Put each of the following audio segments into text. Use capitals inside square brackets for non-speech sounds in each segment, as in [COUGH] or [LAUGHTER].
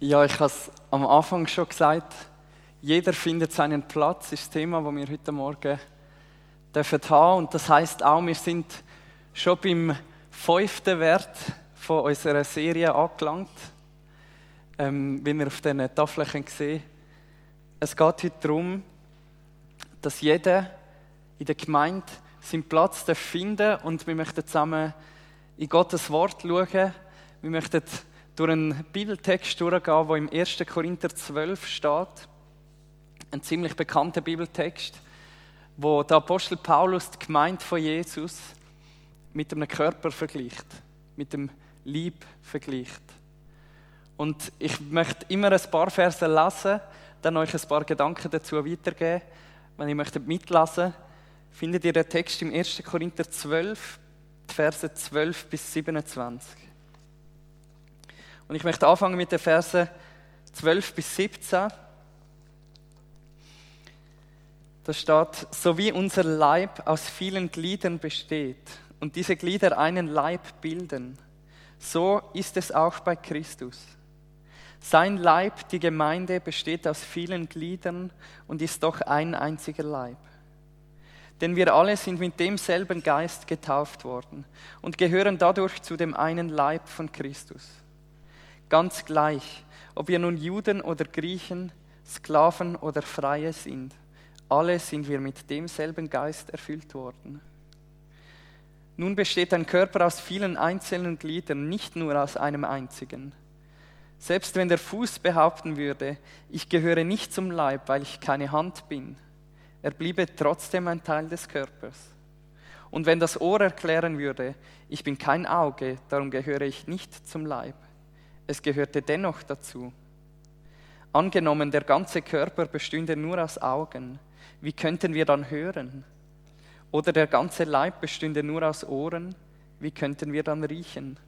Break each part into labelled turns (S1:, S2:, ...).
S1: Ja, ich habe es am Anfang schon gesagt. Jeder findet seinen Platz, ist das Thema, das wir heute Morgen dürfen haben. Und das heißt auch, wir sind schon beim fünften Wert von unserer Serie angelangt. Ähm, wie ihr auf diesen Tafeln sehen Es geht heute darum, dass jeder in der Gemeinde seinen Platz finden und wir möchten zusammen in Gottes Wort schauen. Wir möchten durch einen Bibeltext durchgehen, der im 1. Korinther 12 steht. Ein ziemlich bekannter Bibeltext, wo der Apostel Paulus die Gemeinde von Jesus mit einem Körper vergleicht, mit dem Lieb vergleicht. Und ich möchte immer ein paar Verse lesen, dann euch ein paar Gedanken dazu weitergeben. Wenn ihr möchtet mitlassen, findet ihr den Text im 1. Korinther 12, die Verse 12 bis 27. Und ich möchte anfangen mit den Versen 12 bis 17. Da steht, so wie unser Leib aus vielen Gliedern besteht und diese Glieder einen Leib bilden, so ist es auch bei Christus. Sein Leib, die Gemeinde, besteht aus vielen Gliedern und ist doch ein einziger Leib. Denn wir alle sind mit demselben Geist getauft worden und gehören dadurch zu dem einen Leib von Christus. Ganz gleich, ob wir nun Juden oder Griechen, Sklaven oder Freie sind, alle sind wir mit demselben Geist erfüllt worden. Nun besteht ein Körper aus vielen einzelnen Gliedern, nicht nur aus einem einzigen. Selbst wenn der Fuß behaupten würde, ich gehöre nicht zum Leib, weil ich keine Hand bin, er bliebe trotzdem ein Teil des Körpers. Und wenn das Ohr erklären würde, ich bin kein Auge, darum gehöre ich nicht zum Leib, es gehörte dennoch dazu. Angenommen, der ganze Körper bestünde nur aus Augen, wie könnten wir dann hören? Oder der ganze Leib bestünde nur aus Ohren, wie könnten wir dann riechen?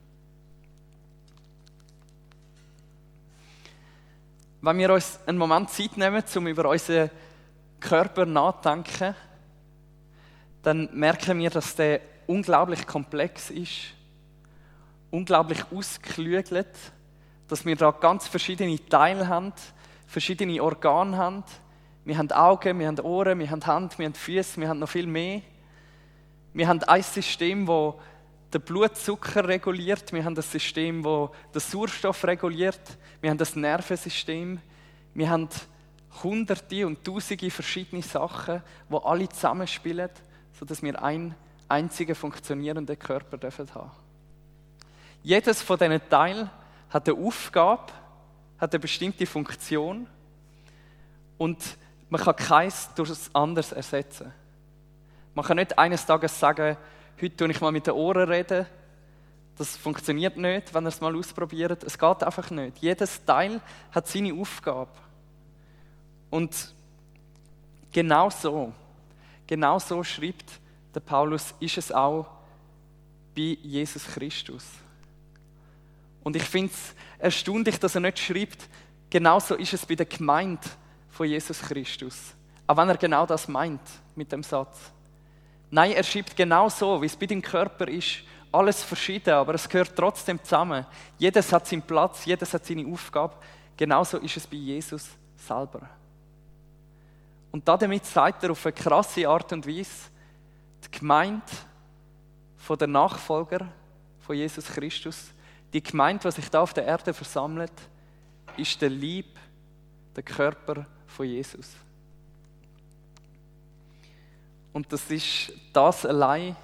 S1: Wenn wir uns einen Moment Zeit nehmen, um über unseren Körper nachzudenken, dann merken wir, dass der unglaublich komplex ist, unglaublich ausgeklügelt dass wir da ganz verschiedene Teile haben, verschiedene Organe haben. Wir haben Augen, wir haben Ohren, wir haben Hand, wir haben Füße, wir haben noch viel mehr. Wir haben ein System, das den Blutzucker reguliert. Wir haben ein System, das den Sauerstoff reguliert. Wir haben das Nervensystem. Wir haben hunderte und tausende verschiedene Sachen, die alle zusammenspielen, sodass wir einen einzigen funktionierenden Körper haben dürfen Jedes von diesen Teilen hat eine Aufgabe, hat eine bestimmte Funktion und man kann keins durch das anderes ersetzen. Man kann nicht eines Tages sagen, heute tue ich mal mit den Ohren reden. Das funktioniert nicht, wenn ihr es mal ausprobiert. Es geht einfach nicht. Jedes Teil hat seine Aufgabe. Und genau so, genau so schreibt der Paulus, ist es auch bei Jesus Christus. Und ich finde es erstaunlich, dass er nicht schreibt, genauso ist es bei der Gemeinde von Jesus Christus. Auch wenn er genau das meint mit dem Satz. Nein, er schreibt genau so, wie es bei dem Körper ist. Alles verschieden, aber es gehört trotzdem zusammen. Jedes hat seinen Platz, jedes hat seine Aufgabe. Genauso ist es bei Jesus selber. Und damit sagt er auf eine krasse Art und Weise, die Gemeinde der Nachfolger von Jesus Christus die Gemeinde, die sich da auf der Erde versammelt, ist der Lieb, der Körper von Jesus. Und das ist das allein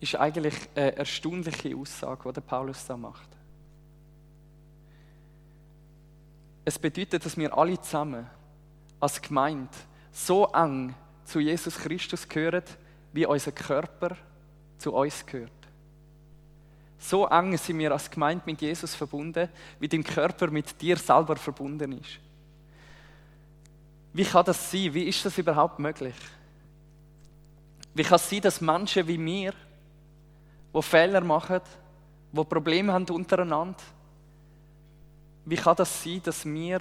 S1: ist eigentlich eine erstaunliche Aussage, die der Paulus da macht. Es bedeutet, dass wir alle zusammen als Gemeinde so eng zu Jesus Christus gehören, wie unser Körper zu uns gehört. So eng sind wir als Gemeinde mit Jesus verbunden, wie dein Körper mit dir selber verbunden ist. Wie kann das sein? Wie ist das überhaupt möglich? Wie kann es sein, dass Menschen wie wir, die Fehler machen, die Probleme haben untereinander, wie kann das sein, dass wir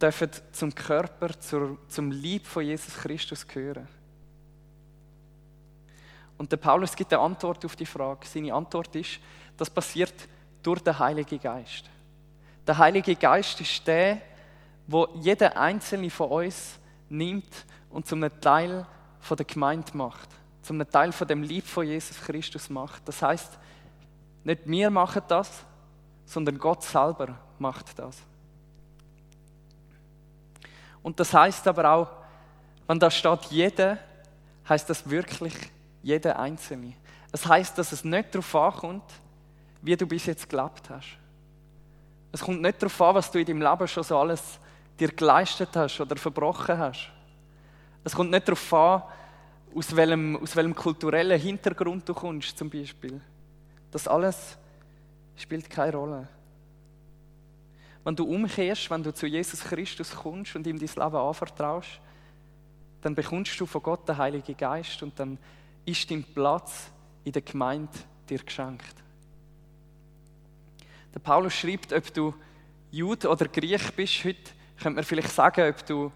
S1: dürfen zum Körper, zum Lieb von Jesus Christus gehören? Und der Paulus gibt eine Antwort auf die Frage. Seine Antwort ist, das passiert durch den Heiligen Geist. Der Heilige Geist ist der, wo jeder einzelne von uns nimmt und zum Teil von der Gemeinde macht, zum Teil von dem Lieb von Jesus Christus macht. Das heißt, nicht wir machen das, sondern Gott selber macht das. Und das heißt aber auch, wenn da steht jeder, heißt das wirklich jeder Einzelne. Es heißt, dass es nicht darauf ankommt, wie du bis jetzt gelebt hast. Es kommt nicht darauf an, was du in deinem Leben schon so alles dir geleistet hast oder verbrochen hast. Es kommt nicht darauf an, aus welchem, aus welchem kulturellen Hintergrund du kommst, zum Beispiel. Das alles spielt keine Rolle. Wenn du umkehrst, wenn du zu Jesus Christus kommst und ihm dein Leben anvertraust, dann bekommst du von Gott den Heiligen Geist und dann ist dein Platz in der Gemeinde dir geschenkt. Der Paulus schreibt, ob du Jude oder Griech bist, heute könnte man vielleicht sagen, ob du,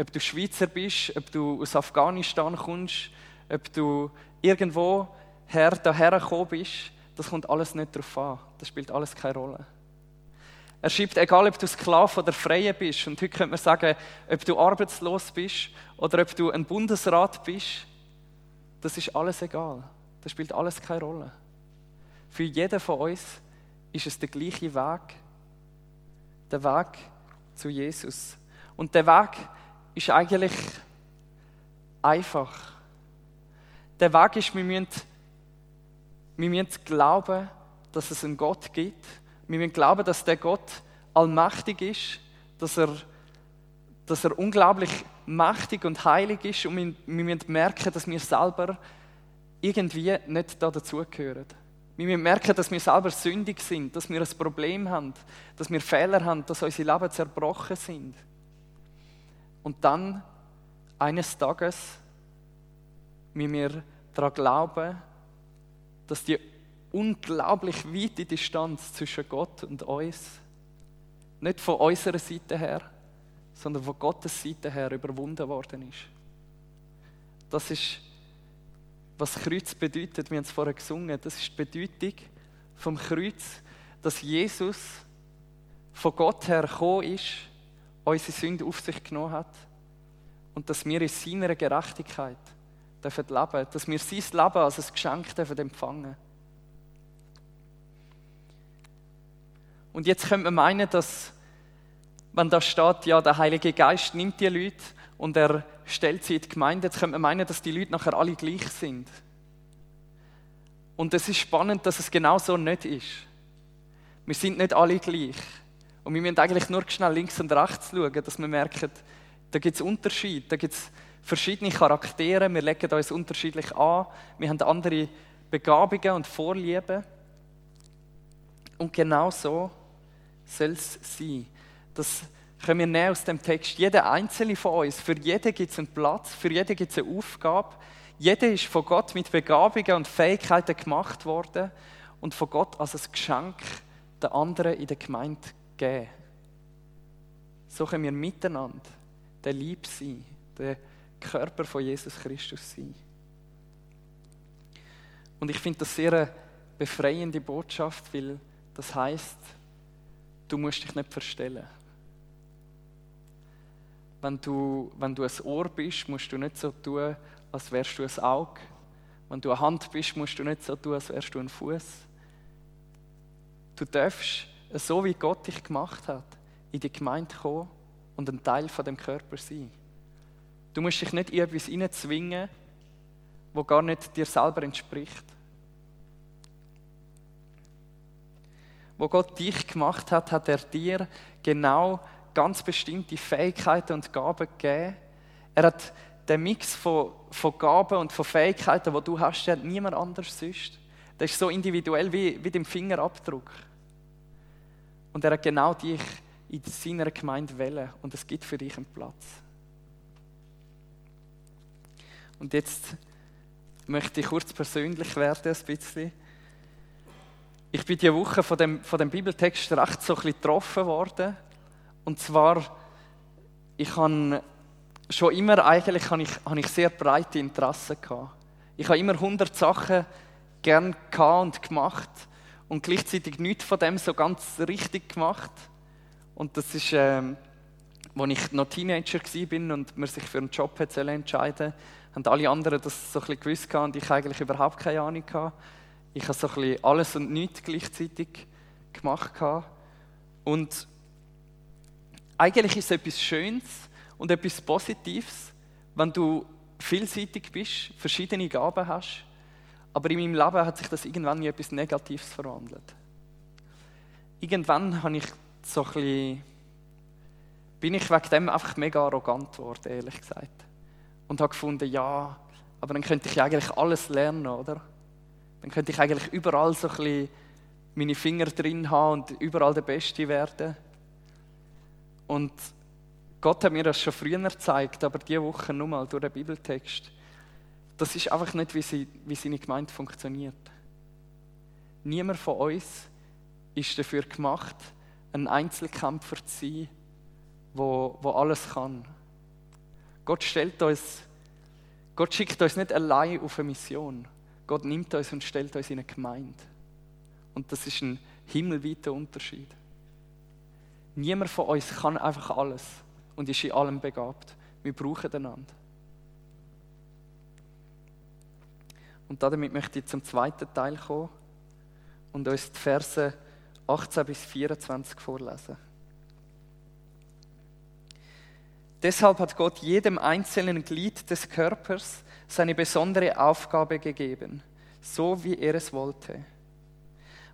S1: ob du Schweizer bist, ob du aus Afghanistan kommst, ob du irgendwo her, daher gekommen bist, das kommt alles nicht darauf an. Das spielt alles keine Rolle. Er schreibt, egal ob du Sklave oder Freie bist, und heute könnte man sagen, ob du arbeitslos bist oder ob du ein Bundesrat bist, das ist alles egal. Das spielt alles keine Rolle. Für jeden von uns ist es der gleiche Weg, der Weg zu Jesus. Und der Weg ist eigentlich einfach. Der Weg ist, wir müssen, wir müssen glauben, dass es einen Gott gibt. Wir müssen glauben, dass der Gott allmächtig ist, dass er, dass er unglaublich mächtig und heilig ist und wir, müssen merken, dass wir selber irgendwie nicht da dazugehören. Wir müssen merken, dass wir selber sündig sind, dass wir ein Problem haben, dass wir Fehler haben, dass unsere Leben zerbrochen sind. Und dann, eines Tages, müssen wir daran glauben, dass die unglaublich weite Distanz zwischen Gott und uns nicht von unserer Seite her, sondern von Gottes Seite her überwunden worden ist. Das ist was Kreuz bedeutet, wir haben es vorher gesungen, das ist die Bedeutung vom Kreuz, dass Jesus von Gott her gekommen ist, unsere Sünde auf sich genommen hat und dass wir in seiner Gerechtigkeit dürfen leben, dass wir sein Leben als ein Geschenk dürfen empfangen. Und jetzt könnte man meinen, dass, wenn da steht, ja, der Heilige Geist nimmt die Leute und er stellt sie in die Gemeinde. Jetzt könnte man meinen, dass die Leute nachher alle gleich sind. Und es ist spannend, dass es genau so nicht ist. Wir sind nicht alle gleich. Und wir müssen eigentlich nur schnell links und rechts schauen, dass wir merken, da gibt es Unterschiede, da gibt es verschiedene Charaktere, wir legen uns unterschiedlich an, wir haben andere Begabungen und Vorlieben. Und genau so soll es sein. Dass können wir nehmen aus dem Text. Jeder einzelne von uns, für jeden gibt es einen Platz, für jeden gibt es eine Aufgabe. Jeder ist von Gott mit Begabungen und Fähigkeiten gemacht worden und von Gott als ein Geschenk den anderen in der Gemeinde geben. So können wir miteinander der Lieb sein, der Körper von Jesus Christus sein. Und ich finde das sehr eine befreiende Botschaft, weil das heißt, du musst dich nicht verstellen wenn du, wenn du ein Ohr bist, musst du nicht so tun, als wärst du ein Auge. Wenn du eine Hand bist, musst du nicht so tun, als wärst du ein Fuß. Du darfst, so wie Gott dich gemacht hat, in die Gemeinde kommen und ein Teil von dem Körper sein. Du musst dich nicht in etwas hineinzwingen, wo gar nicht dir selber entspricht. Wo Gott dich gemacht hat, hat er dir genau ganz bestimmte Fähigkeiten und Gaben gegeben. Er hat den Mix von, von Gaben und von Fähigkeiten, die du hast, hat niemand anders sonst. Das ist so individuell wie, wie dein Fingerabdruck. Und er hat genau dich in seiner Gemeinde wählen und es gibt für dich einen Platz. Und jetzt möchte ich kurz persönlich werden, ein bisschen. Ich bin diese Woche von dem, von dem Bibeltext recht so ein bisschen getroffen worden und zwar, ich habe schon immer eigentlich habe ich, habe ich sehr breite Interessen gehabt. Ich habe immer 100 Sachen gern gehabt und gemacht und gleichzeitig nichts von dem so ganz richtig gemacht. Und das ist, ähm, als ich noch Teenager war und man sich für einen Job entscheiden haben alle anderen das so ein bisschen gewusst und ich eigentlich überhaupt keine Ahnung. Ich habe so ein bisschen alles und nichts gleichzeitig gemacht. Und eigentlich ist es etwas Schönes und etwas Positives, wenn du vielseitig bist, verschiedene Gaben hast, aber in meinem Leben hat sich das irgendwann in etwas Negatives verwandelt. Irgendwann habe ich so ein bisschen, bin ich wegen dem einfach mega arrogant geworden, ehrlich gesagt. Und habe gefunden, ja, aber dann könnte ich ja eigentlich alles lernen, oder? Dann könnte ich eigentlich überall so ein bisschen meine Finger drin haben und überall der Beste werden. Und Gott hat mir das schon früher gezeigt, aber diese Woche nur mal durch den Bibeltext. Das ist einfach nicht, wie, sie, wie seine Gemeinde funktioniert. Niemand von uns ist dafür gemacht, ein Einzelkämpfer zu sein, wo, wo alles kann. Gott stellt uns, Gott schickt uns nicht allein auf eine Mission. Gott nimmt uns und stellt uns in eine Gemeinde. Und das ist ein himmelweiter Unterschied. Niemand von uns kann einfach alles und ist in allem begabt. Wir brauchen einander. Und damit möchte ich zum zweiten Teil kommen und uns die Verse 18 bis 24 vorlesen. Deshalb hat Gott jedem einzelnen Glied des Körpers seine besondere Aufgabe gegeben, so wie er es wollte.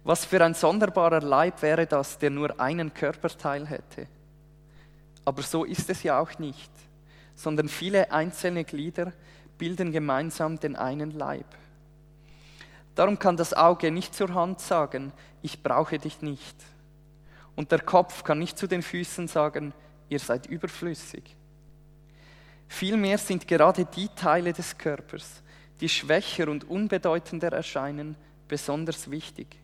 S1: Was für ein sonderbarer Leib wäre das, der nur einen Körperteil hätte? Aber so ist es ja auch nicht, sondern viele einzelne Glieder bilden gemeinsam den einen Leib. Darum kann das Auge nicht zur Hand sagen, ich brauche dich nicht. Und der Kopf kann nicht zu den Füßen sagen, ihr seid überflüssig. Vielmehr sind gerade die Teile des Körpers, die schwächer und unbedeutender erscheinen, besonders wichtig.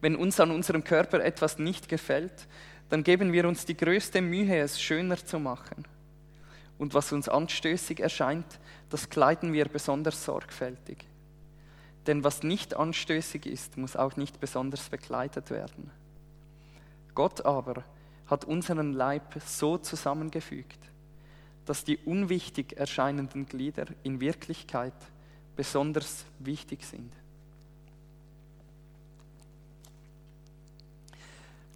S1: Wenn uns an unserem Körper etwas nicht gefällt, dann geben wir uns die größte Mühe, es schöner zu machen. Und was uns anstößig erscheint, das kleiden wir besonders sorgfältig. Denn was nicht anstößig ist, muss auch nicht besonders bekleidet werden. Gott aber hat unseren Leib so zusammengefügt, dass die unwichtig erscheinenden Glieder in Wirklichkeit besonders wichtig sind.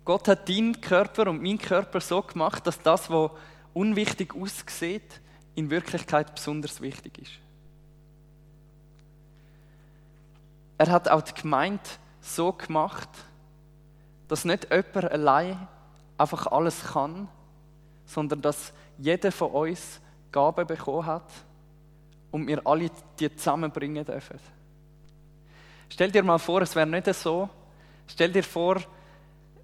S1: Gott hat deinen Körper und meinen Körper so gemacht, dass das, was unwichtig aussieht, in Wirklichkeit besonders wichtig ist. Er hat auch die Gemeinde so gemacht, dass nicht jemand allein einfach alles kann, sondern dass jeder von uns Gaben bekommen hat und wir alle die zusammenbringen dürfen. Stell dir mal vor, es wäre nicht so. Stell dir vor,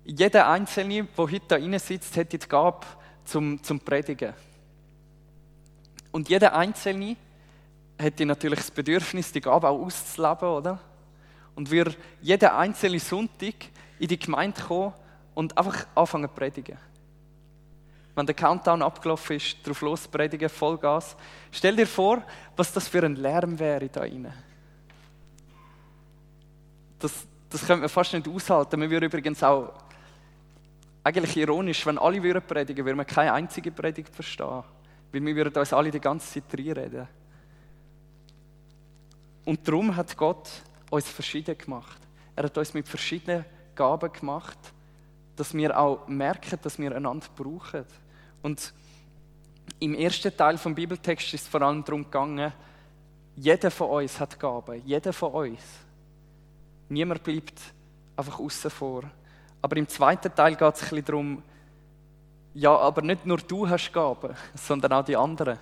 S1: jeder Einzelne, der heute da rein sitzt, hätte die Gabe zum, zum Predigen. Und jeder Einzelne hätte natürlich das Bedürfnis, die Gabe auch auszuleben, oder? Und wir jeden einzelnen Sonntag in die Gemeinde kommen und einfach anfangen zu predigen. Wenn der Countdown abgelaufen ist, drauf los predigen, Vollgas. Stell dir vor, was das für ein Lärm wäre da rein. Das, das könnte man fast nicht aushalten. Man würde übrigens auch eigentlich ironisch, wenn alle würden predigen, würden wir keine einzige Predigt verstehen. Weil wir würden uns alle die ganze Zeit reinreden. Und darum hat Gott uns verschieden gemacht. Er hat uns mit verschiedenen Gaben gemacht, dass wir auch merken, dass wir einander brauchen. Und im ersten Teil vom Bibeltext ist es vor allem darum gegangen, jeder von uns hat Gaben, jeder von uns. Niemand bleibt einfach außen vor. Aber im zweiten Teil geht es ein bisschen darum, ja, aber nicht nur du hast Gaben, [LAUGHS] sondern auch die anderen.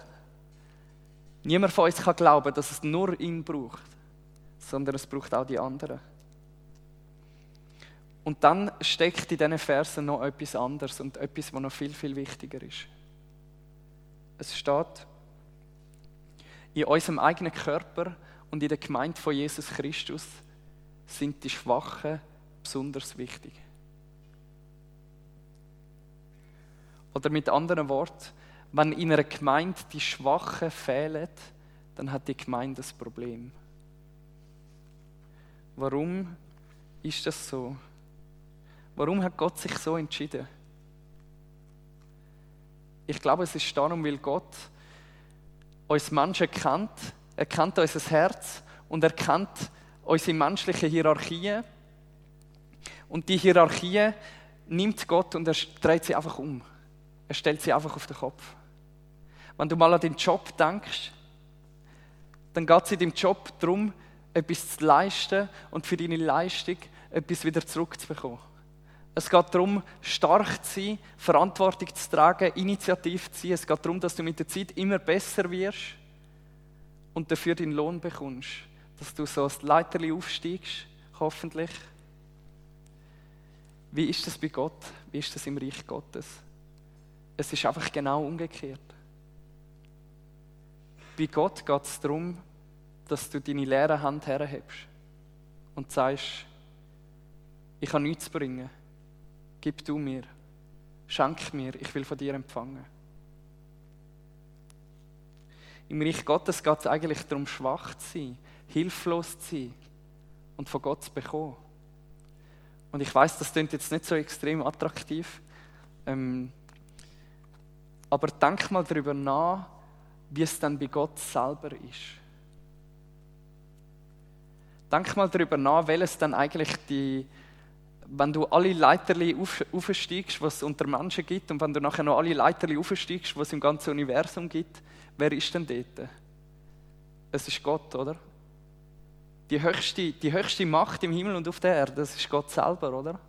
S1: Niemand von uns kann glauben, dass es nur ihn braucht, sondern es braucht auch die anderen. Und dann steckt in diesen Versen noch etwas anderes und etwas, was noch viel, viel wichtiger ist. Es steht, in unserem eigenen Körper und in der Gemeinde von Jesus Christus sind die Schwachen besonders wichtig. Oder mit anderen Worten, wenn in einer Gemeinde die Schwachen fehlen, dann hat die Gemeinde das Problem. Warum ist das so? Warum hat Gott sich so entschieden? Ich glaube, es ist darum, weil Gott uns Menschen kennt, er kennt unser Herz und er kennt unsere menschlichen Hierarchien. Und die Hierarchien nimmt Gott und er dreht sie einfach um. Er stellt sie einfach auf den Kopf. Wenn du mal an deinen Job denkst, dann geht es in deinem Job darum, etwas zu leisten und für deine Leistung etwas wieder zurückzubekommen. Es geht darum, stark zu sein, Verantwortung zu tragen, Initiative zu ziehen. Es geht darum, dass du mit der Zeit immer besser wirst und dafür deinen Lohn bekommst. Dass du so als Leiterli aufsteigst, hoffentlich. Wie ist das bei Gott? Wie ist das im Reich Gottes? Es ist einfach genau umgekehrt. Bei Gott geht es darum, dass du deine leere Hand herhebst und sagst, ich kann nichts bringen Gib du mir. Schenk mir. Ich will von dir empfangen. Im Reich Gottes geht es eigentlich darum, schwach zu sein, hilflos zu sein und von Gott zu bekommen. Und ich weiß, das klingt jetzt nicht so extrem attraktiv. Ähm, aber denk mal darüber nach, wie es dann bei Gott selber ist. Denk mal darüber nach, welches dann eigentlich die, wenn du alle Leiterli auf, aufsteigst, was es unter Menschen gibt, und wenn du nachher noch alle Leiterli aufsteigst, was es im ganzen Universum gibt, wer ist denn dort? Es ist Gott, oder? Die höchste, die höchste Macht im Himmel und auf der Erde, das ist Gott selber, oder?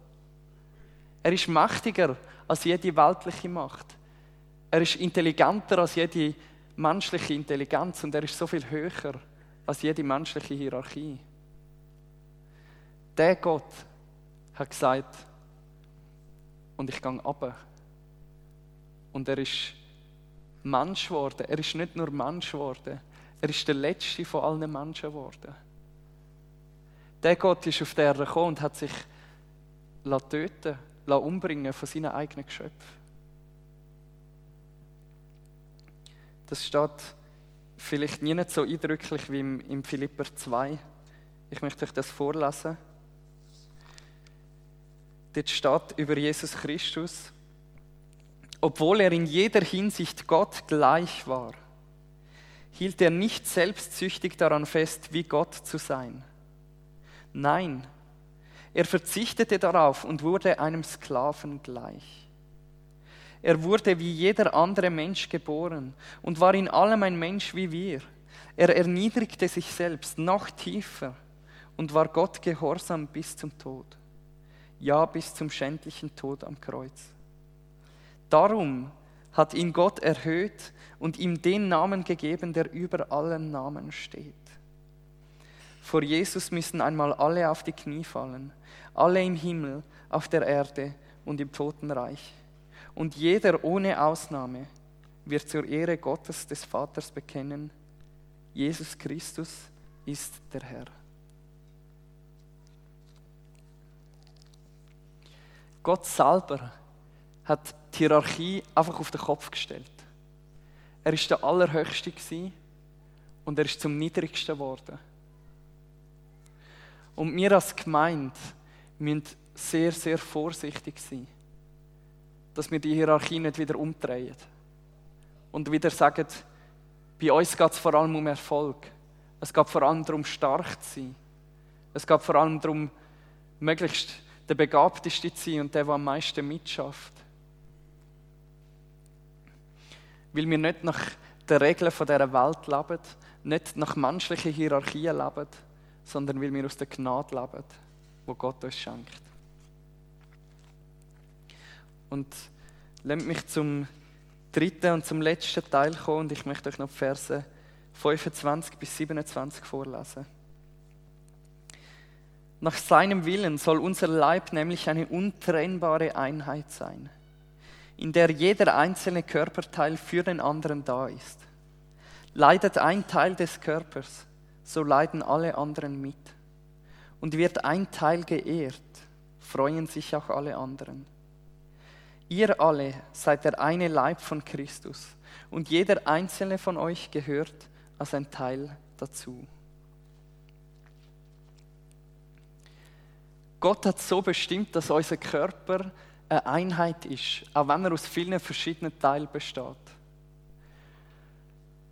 S1: Er ist mächtiger als jede weltliche Macht. Er ist intelligenter als jede menschliche Intelligenz und er ist so viel höher als jede menschliche Hierarchie. Der Gott, hat gesagt, und ich gehe ab. Und er ist Mensch geworden. Er ist nicht nur Mensch geworden, er ist der Letzte von allen Menschen geworden. Der Gott ist auf der Erde gekommen und hat sich töten umbringen von seinen eigenen Geschöpfen. Das steht vielleicht nie nicht so eindrücklich wie im, im Philipper 2. Ich möchte euch das vorlesen. Dort steht über Jesus Christus, obwohl er in jeder Hinsicht Gott gleich war, hielt er nicht selbstsüchtig daran fest, wie Gott zu sein. Nein, er verzichtete darauf und wurde einem Sklaven gleich. Er wurde wie jeder andere Mensch geboren und war in allem ein Mensch wie wir. Er erniedrigte sich selbst noch tiefer und war Gott gehorsam bis zum Tod ja bis zum schändlichen Tod am Kreuz. Darum hat ihn Gott erhöht und ihm den Namen gegeben, der über allen Namen steht. Vor Jesus müssen einmal alle auf die Knie fallen, alle im Himmel, auf der Erde und im Totenreich. Und jeder ohne Ausnahme wird zur Ehre Gottes des Vaters bekennen, Jesus Christus ist der Herr. Gott selber hat die Hierarchie einfach auf den Kopf gestellt. Er ist der Allerhöchste und er ist zum Niedrigsten geworden. Und wir als Gemeinde müssen sehr, sehr vorsichtig sein, dass wir die Hierarchie nicht wieder umdrehen und wieder sagen, bei uns geht es vor allem um Erfolg. Es geht vor allem darum, stark zu sein. Es geht vor allem darum, möglichst der Begabteste zu sein und der, der am meisten mitschafft. Weil wir nicht nach den Regeln dieser Welt leben, nicht nach menschlichen Hierarchien leben, sondern weil wir aus der Gnade leben, wo Gott uns schenkt. Und lasst mich zum dritten und zum letzten Teil kommen und ich möchte euch noch die Verse 25 bis 27 vorlesen. Nach seinem Willen soll unser Leib nämlich eine untrennbare Einheit sein, in der jeder einzelne Körperteil für den anderen da ist. Leidet ein Teil des Körpers, so leiden alle anderen mit. Und wird ein Teil geehrt, freuen sich auch alle anderen. Ihr alle seid der eine Leib von Christus und jeder einzelne von euch gehört als ein Teil dazu. Gott hat so bestimmt, dass unser Körper eine Einheit ist, auch wenn er aus vielen verschiedenen Teilen besteht.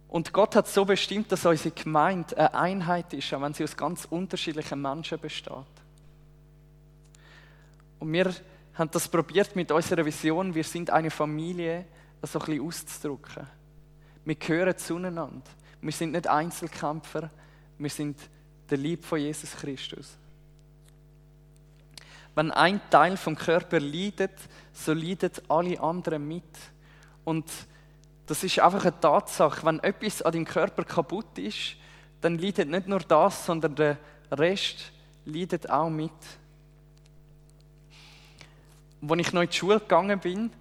S1: Und Gott hat so bestimmt, dass unsere Gemeinde eine Einheit ist, auch wenn sie aus ganz unterschiedlichen Menschen besteht. Und wir haben das probiert mit unserer Vision, wir sind eine Familie, so ein bisschen auszudrücken. Wir gehören zueinander. Wir sind nicht Einzelkämpfer, wir sind der Lieb von Jesus Christus. Wenn ein Teil vom Körper leidet, so leiden alle anderen mit. Und das ist einfach eine Tatsache. Wenn etwas an deinem Körper kaputt ist, dann leidet nicht nur das, sondern der Rest leidet auch mit. Als ich noch in die Schule gegangen bin,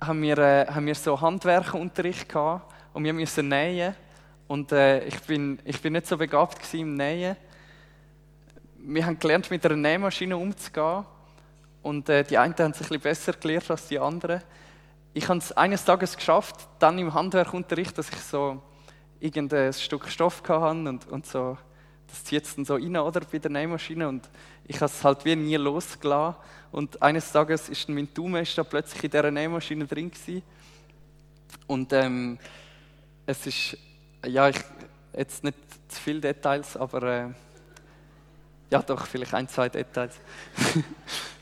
S1: haben wir, äh, haben wir so Handwerkunterricht gehabt und wir mussten nähen. Und äh, ich, bin, ich bin nicht so begabt im Nähen. Wir haben gelernt, mit einer Nähmaschine umzugehen. Und äh, die einen haben sich ein bisschen besser gelernt als die anderen. Ich habe es eines Tages geschafft, dann im Handwerkunterricht, dass ich so irgendein Stück Stoff hatte und, und so, das zieht es dann so rein, oder, bei der Nähmaschine. Und ich habe es halt wie nie losgelassen. Und eines Tages ist mein Daumen plötzlich in dieser Nähmaschine drin gewesen. Und ähm, es ist, ja, ich, jetzt nicht zu viele Details, aber äh, ja doch, vielleicht ein, zwei Details. [LAUGHS]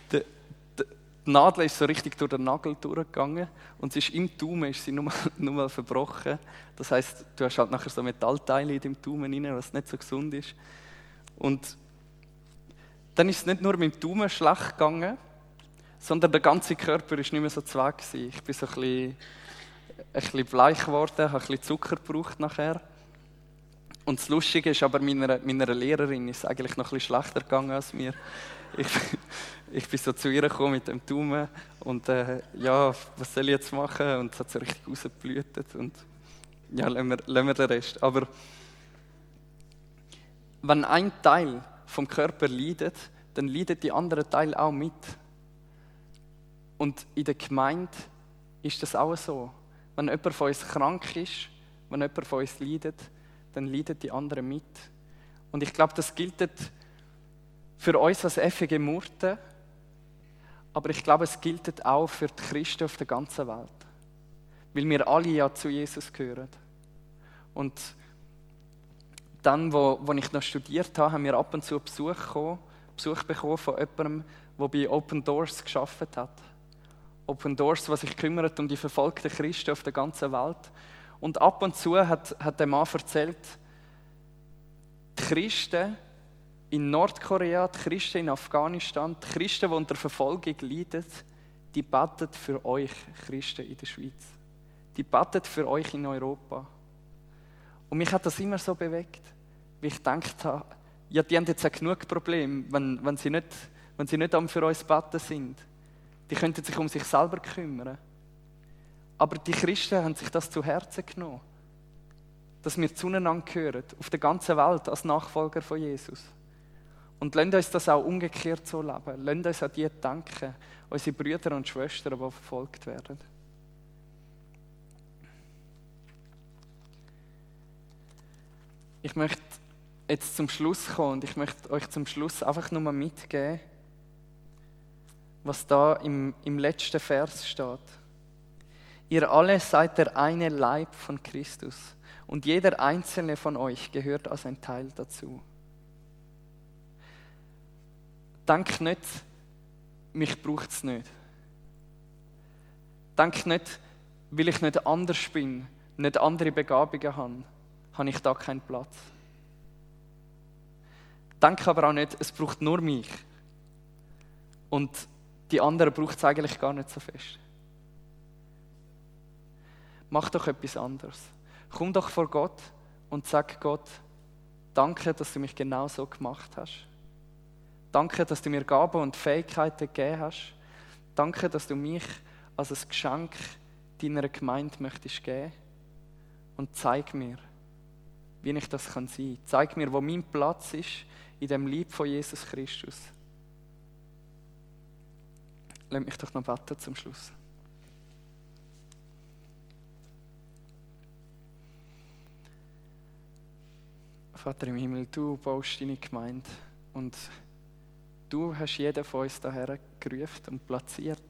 S1: die, Nadel ist so richtig durch den Nagel durchgegangen und sie ist im Daumen ist sie nur mal, [LAUGHS] nur mal verbrochen. Das heißt, du hast halt nachher so Metallteile in dem Daumen rein, was nicht so gesund ist. Und dann ist es nicht nur mit dem Daumen schlecht gegangen, sondern der ganze Körper ist nicht mehr so zweck Ich bin so ein bisschen, ein bisschen bleich geworden, habe ein bisschen Zucker gebraucht nachher. Und das Lustige ist aber, meiner, meiner Lehrerin ist es eigentlich noch bisschen schlechter gegangen als mir. Ich, ich bin so zu ihr gekommen mit dem Daumen und äh, ja, was soll ich jetzt machen? Und es hat so richtig rausgeblühtet und ja, lassen wir, lassen wir den Rest. Aber wenn ein Teil vom Körper leidet, dann leidet die andere Teil auch mit. Und in der Gemeinde ist das auch so. Wenn jemand von uns krank ist, wenn jemand von uns leidet, dann leidet die andere mit. Und ich glaube, das gilt für uns als FG Murten, aber ich glaube, es gilt auch für die Christen auf der ganzen Welt. Weil wir alle ja zu Jesus gehören. Und dann, wo, wo ich noch studiert habe, haben wir ab und zu Besuch, bekommen, Besuch bekommen von jemandem, der bei Open Doors geschafft hat. Open Doors, was sich kümmert um die verfolgten Christen auf der ganzen Welt. Und ab und zu hat, hat der Mann erzählt, die Christen in Nordkorea, die Christen in Afghanistan, die Christen, die unter Verfolgung leiden, die beten für euch Christen in der Schweiz. Die beten für euch in Europa. Und mich hat das immer so bewegt, wie ich gedacht habe, ja, die haben jetzt genug Probleme, wenn, wenn, sie nicht, wenn sie nicht für uns beten sind. Die könnten sich um sich selber kümmern. Aber die Christen haben sich das zu Herzen genommen, dass wir zueinander gehören, auf der ganzen Welt als Nachfolger von Jesus. Und lasst uns das auch umgekehrt so leben. Lasst uns an die denken, unsere Brüder und Schwestern, die verfolgt werden. Ich möchte jetzt zum Schluss kommen und ich möchte euch zum Schluss einfach nur mitgeben, was da im, im letzten Vers steht. Ihr alle seid der eine Leib von Christus und jeder einzelne von euch gehört als ein Teil dazu. Denk nicht, mich braucht es nicht. Denk nicht, weil ich nicht anders bin, nicht andere Begabungen habe habe ich da keinen Platz. Denke aber auch nicht, es braucht nur mich. Und die anderen braucht es eigentlich gar nicht so fest. Mach doch etwas anderes. Komm doch vor Gott und sag Gott, danke, dass du mich genau so gemacht hast. Danke, dass du mir Gaben und Fähigkeiten gegeben hast. Danke, dass du mich als ein Geschenk deiner Gemeinde möchtest geben. Und zeig mir, wie ich das kann sein kann. Zeig mir, wo mein Platz ist in dem Lieb von Jesus Christus. Lass mich doch noch beten zum Schluss. Vater im Himmel, du baust deine Gemeinde und du hast jeden von uns daher gerufen und platziert.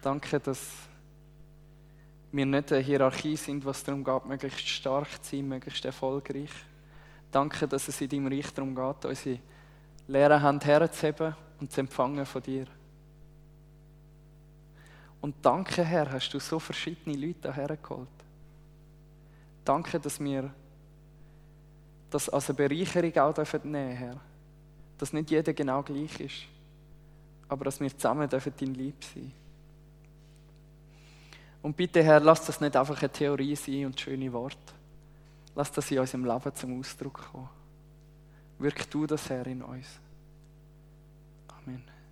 S1: Danke, dass wir nicht eine Hierarchie sind, was darum geht, möglichst stark zu sein, möglichst erfolgreich. Danke, dass es in deinem Reich darum geht, unsere leere Hand herzuheben und zu empfangen von dir. Und danke, Herr, hast du so verschiedene Leute hergeholt. Danke, dass wir das als eine Bereicherung auch nehmen dürfen, Herr. Dass nicht jeder genau gleich ist, aber dass wir zusammen dürfen dein Lieb sein Und bitte, Herr, lass das nicht einfach eine Theorie sein und schöne Worte. Lass das in unserem Leben zum Ausdruck kommen. Wirk du das, Herr, in uns. Amen.